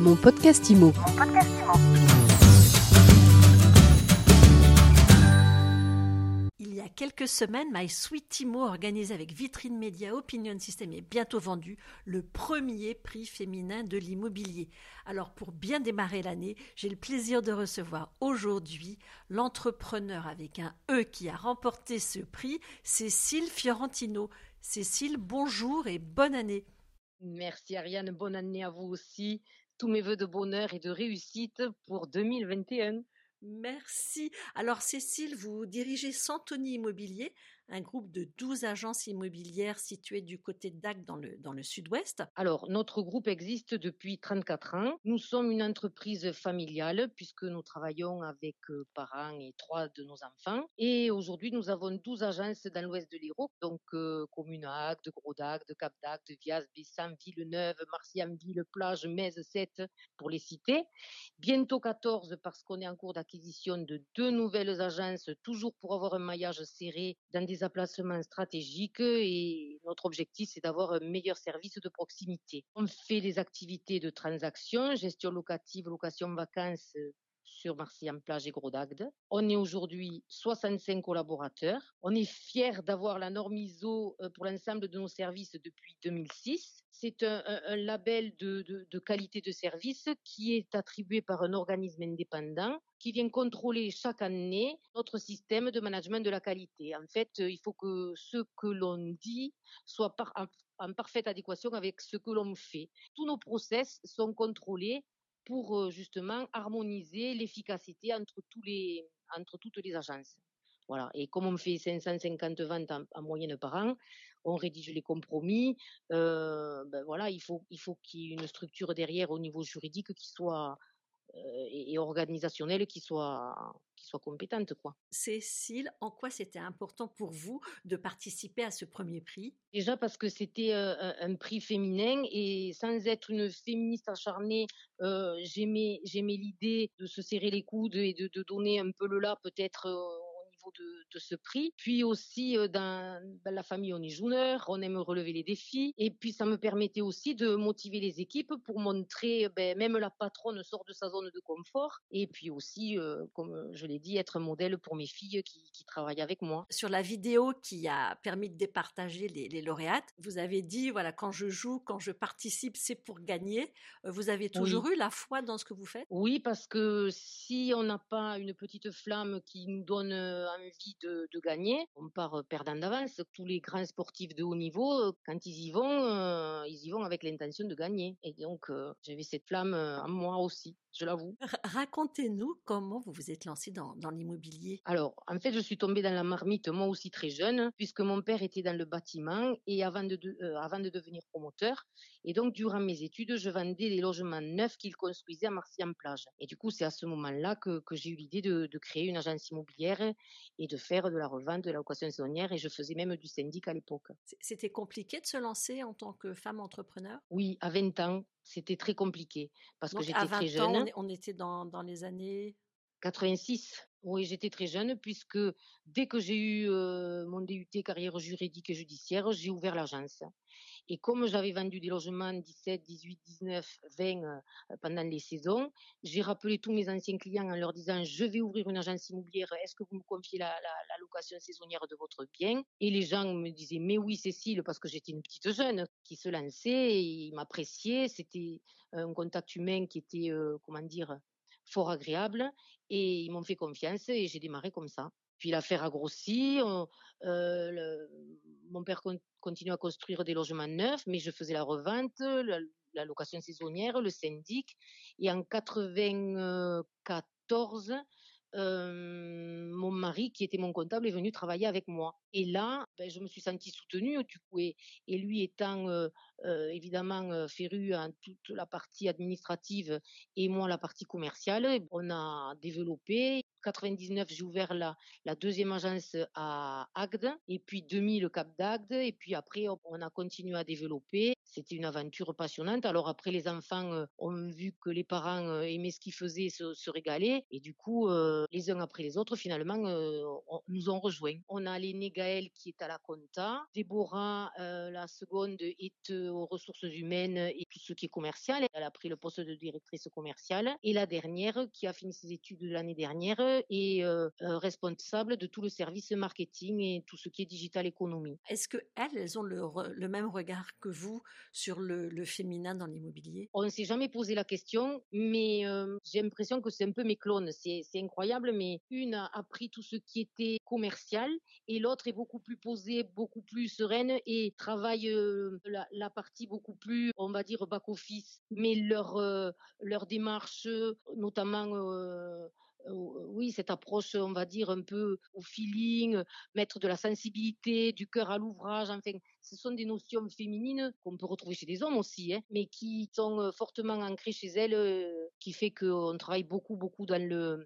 Mon podcast IMO. Il y a quelques semaines, My Sweet Timo organisé avec Vitrine Média Opinion System est bientôt vendu le premier prix féminin de l'immobilier. Alors pour bien démarrer l'année, j'ai le plaisir de recevoir aujourd'hui l'entrepreneur avec un E qui a remporté ce prix, Cécile Fiorentino. Cécile, bonjour et bonne année. Merci Ariane, bonne année à vous aussi. Tous mes voeux de bonheur et de réussite pour 2021. Merci. Alors Cécile, vous dirigez Santoni Immobilier, un groupe de 12 agences immobilières situées du côté Dac dans le, dans le sud-ouest. Alors, notre groupe existe depuis 34 ans. Nous sommes une entreprise familiale puisque nous travaillons avec euh, parents et trois de nos enfants. Et aujourd'hui, nous avons 12 agences dans l'ouest de l'Hérault, donc euh, Communac, de Gros-Dac, de Cap-Dac, de Vias, Bessan, Villeneuve, Marcianville, Plage, Metz, 7 pour les citer. Bientôt 14 parce qu'on est en cours d'acquisition de deux nouvelles agences, toujours pour avoir un maillage serré dans des emplacements stratégiques et notre objectif, c'est d'avoir un meilleur service de proximité. On fait des activités de transaction, gestion locative, location vacances sur Marseille-en-Plage et Gros d'Agde. On est aujourd'hui 65 collaborateurs. On est fiers d'avoir la norme ISO euh, pour l'ensemble de nos services depuis 2006. C'est un, un, label de, qualité de service qui est attribué par un organisme indépendant qui vient contrôler chaque année notre système de management de la qualité. En fait, il faut que ce que l'on dit soit en, en parfaite adéquation avec ce que l'on fait. Tous nos process sont contrôlés pour justement harmoniser l'efficacité entre toutes les agences. Voilà. Et comme on fait 550 ventes en, en moyenne par an, on rédige les compromis. Ben voilà, il faut il faut qu'il y ait une structure derrière au niveau juridique qui soit et, et organisationnelle qui soit qui soit compétente quoi. Cécile, en quoi c'était important pour vous de participer à ce premier prix? Déjà parce que c'était euh, un prix féminin et sans être une féministe acharnée, euh, j'aimais j'aimais l'idée de se serrer les coudes et de, de donner un peu le là peut-être de, de, ce prix. Puis aussi, euh, dans, dans, la famille, on est joueur, on aime relever les défis. Et puis, ça me permettait aussi de motiver les équipes pour montrer, ben, même la patronne sort de sa zone de confort. Et puis aussi, euh, comme je l'ai dit, être un modèle pour mes filles qui, qui, travaillent avec moi. Sur la vidéo qui a permis de départager les, les lauréates, vous avez dit, voilà, quand je joue, quand je participe, c'est pour gagner. Euh, vous avez toujours oui. eu la foi dans ce que vous faites? Oui, parce que si on n'a pas une petite flamme qui nous donne envie de, de, gagner, on part perdant d'avance. Tous les grands sportifs de haut niveau, quand ils y vont, euh, ils y vont avec l'intention de gagner. Et donc, euh, j'avais cette flamme en moi aussi, je l'avoue. Racontez-nous comment vous vous êtes lancé dans, dans l'immobilier. Alors, en fait, je suis tombée dans la marmite, moi aussi très jeune, puisque mon père était dans le bâtiment et avant de, de euh, avant de devenir promoteur. Et donc, durant mes études, je vendais des logements neufs qu'il construisait à Marcy-en-Plage. Et du coup, c'est à ce moment-là que, que j'ai eu l'idée de, de, créer une agence immobilière et de faire de la revente, de la location saisonnière. Et je faisais même du syndic à l'époque. C'était compliqué de se lancer en tant que femme entrepreneur? Oui, à 20 ans, c'était très compliqué parce donc, que j'étais très jeune. Ans, on était dans, dans les années 86. Oui, j'étais très jeune puisque dès que j'ai eu euh, mon DUT carrière juridique et judiciaire, j'ai ouvert l'agence. Et comme j'avais vendu des logements 17, 18, 19, 20 euh, pendant les saisons, j'ai rappelé tous mes anciens clients en leur disant je vais ouvrir une agence immobilière, est-ce que vous me confiez la, location saisonnière de votre bien? Et les gens me disaient mais oui Cécile, parce que j'étais une petite jeune qui se lançait, ils m'appréciaient, c'était un contact humain qui était, euh, comment dire, fort agréable et ils m'ont fait confiance et j'ai démarré comme ça. Puis l'affaire a grossi. Euh, mon père con, continue à construire des logements neufs, mais je faisais la revente, la, location saisonnière, le syndic. Et en 94, euh, mon mari, qui était mon comptable, est venu travailler avec moi. Et là, ben, je me suis sentie soutenue, du coup, et, et lui étant euh, évidemment féru en toute la partie administrative et moi la partie commerciale, on a développé. 99, j'ai ouvert la, deuxième agence à Agde, et puis 2000 le Cap d'Agde, et puis après, on a continué à développer. C'était une aventure passionnante. Alors après, les enfants euh, ont vu que les parents euh, aimaient ce qu'ils faisaient, se, se, régalaient, et du coup, euh, les uns après les autres, finalement, on, nous ont rejoints. On a l'aîné Gaël qui est à la compta, Déborah, la seconde, est aux ressources humaines et tout ce qui est commercial. Elle a pris le poste de directrice commerciale. Et la dernière, qui a fini ses études l'année dernière, est responsable de tout le service marketing et tout ce qui est digital économie. Est-ce que elles, ont le, même regard que vous sur le, féminin dans l'immobilier? On ne s'est jamais posé la question, mais j'ai l'impression que c'est un peu mes clones. C'est incroyable, mais une a appris tout ce qui était commercial et l'autre est beaucoup plus posée, beaucoup plus sereine et travaille la, partie beaucoup plus, on va dire, back-office. Mais leur, leur démarche, notamment oui, cette approche, on va dire, un peu au feeling, mettre de la sensibilité, du cœur à l'ouvrage, enfin, ce sont des notions féminines qu'on peut retrouver chez les hommes aussi, hein, mais qui sont fortement ancrées chez elles, qui fait qu'on travaille beaucoup, beaucoup dans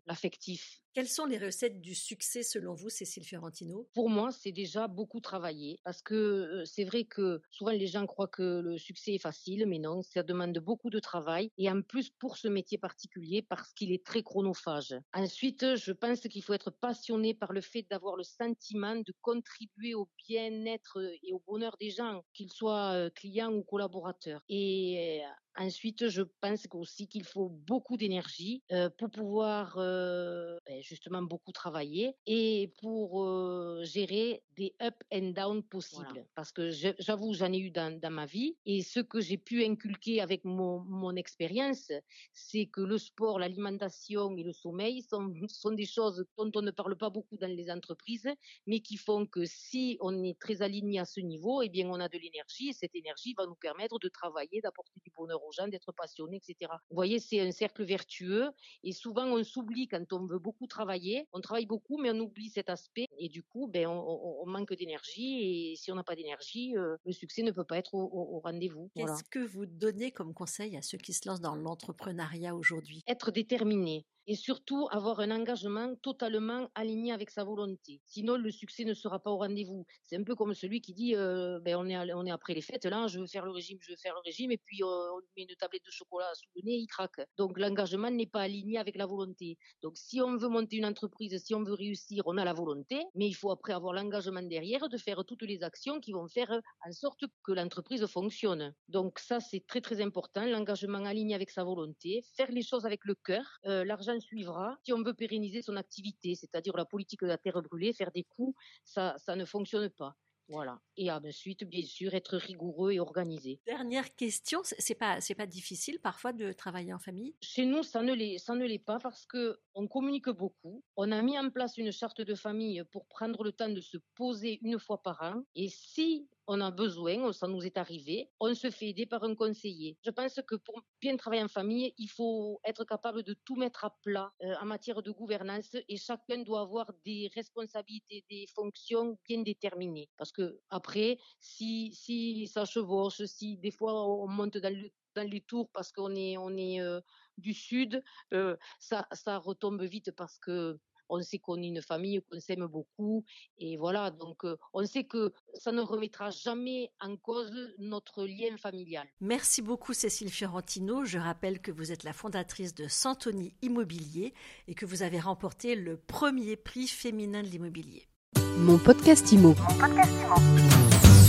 l'affectif. Quelles sont les recettes du succès selon vous, Cécile Fiorentino? Pour moi, c'est déjà beaucoup travailler parce que c'est vrai que souvent les gens croient que le succès est facile, mais non, ça demande beaucoup de travail et en plus pour ce métier particulier parce qu'il est très chronophage. Ensuite, je pense qu'il faut être passionné par le fait d'avoir le sentiment de contribuer au bien-être et au bonheur des gens, qu'ils soient clients ou collaborateurs. Et Ensuite, je pense aussi qu'il faut beaucoup d'énergie pour pouvoir ben, justement beaucoup travailler et pour gérer des up and down possibles. Parce que j'avoue, j'en ai eu dans, ma vie et ce que j'ai pu inculquer avec mon, mon expérience, c'est que le sport, l'alimentation et le sommeil sont, sont des choses dont on ne parle pas beaucoup dans les entreprises, mais qui font que si on est très aligné à ce niveau, eh bien on a de l'énergie et cette énergie va nous permettre de travailler, d'apporter du bonheur aux gens, d'être passionné, etc. Vous voyez, c'est un cercle vertueux et souvent on s'oublie quand on veut beaucoup travailler. On travaille beaucoup, mais on oublie cet aspect et du coup, ben, on, manque d'énergie et si on n'a pas d'énergie, euh, le succès ne peut pas être au, rendez-vous. Qu'est-ce que vous donnez comme conseil à ceux qui se lancent dans l'entrepreneuriat aujourd'hui? Être déterminé et surtout avoir un engagement totalement aligné avec sa volonté. Sinon, le succès ne sera pas au rendez-vous. C'est un peu comme celui qui dit euh, ben, on, est, après les fêtes, là, je veux faire le régime, je veux faire le régime, et puis euh, on met une tablette de chocolat sous le nez, il craque. Donc l'engagement n'est pas aligné avec la volonté. Donc si on veut monter une entreprise, si on veut réussir, on a la volonté, mais il faut après avoir l'engagement derrière de faire toutes les actions qui vont faire en sorte que l'entreprise fonctionne. Donc ça, c'est très très important, l'engagement aligné avec sa volonté, faire les choses avec le cœur. Euh, l'argent suivra si on veut pérenniser son activité, c'est-à-dire la politique de la terre brûlée, faire des coups, ça, ça ne fonctionne pas. Voilà. Et ensuite, bien sûr, être rigoureux et organisé. Dernière question, c'est pas c'est pas difficile parfois de travailler en famille? Chez nous, ça ne l'est ça ne l'est pas parce que on communique beaucoup. On a mis en place une charte de famille pour prendre le temps de se poser une fois par an. Et si on a besoin, ça nous est arrivé, on se fait aider par un conseiller. Je pense que pour bien travailler en famille, il faut être capable de tout mettre à plat euh, en matière de gouvernance et chacun doit avoir des responsabilités, des fonctions bien déterminées. Parce que après, si, si ça chevauche, si des fois on monte dans, dans les tours parce qu'on est, on est euh, du sud, euh, ça, ça retombe vite parce que on sait qu'on est une famille, qu'on s'aime beaucoup. Et voilà, donc euh, on sait que ça ne remettra jamais en cause notre lien familial. Merci beaucoup Cécile Fiorentino. Je rappelle que vous êtes la fondatrice de Santoni Immobilier et que vous avez remporté le premier prix féminin de l'immobilier. Mon podcast Imo. Mon podcast Imo.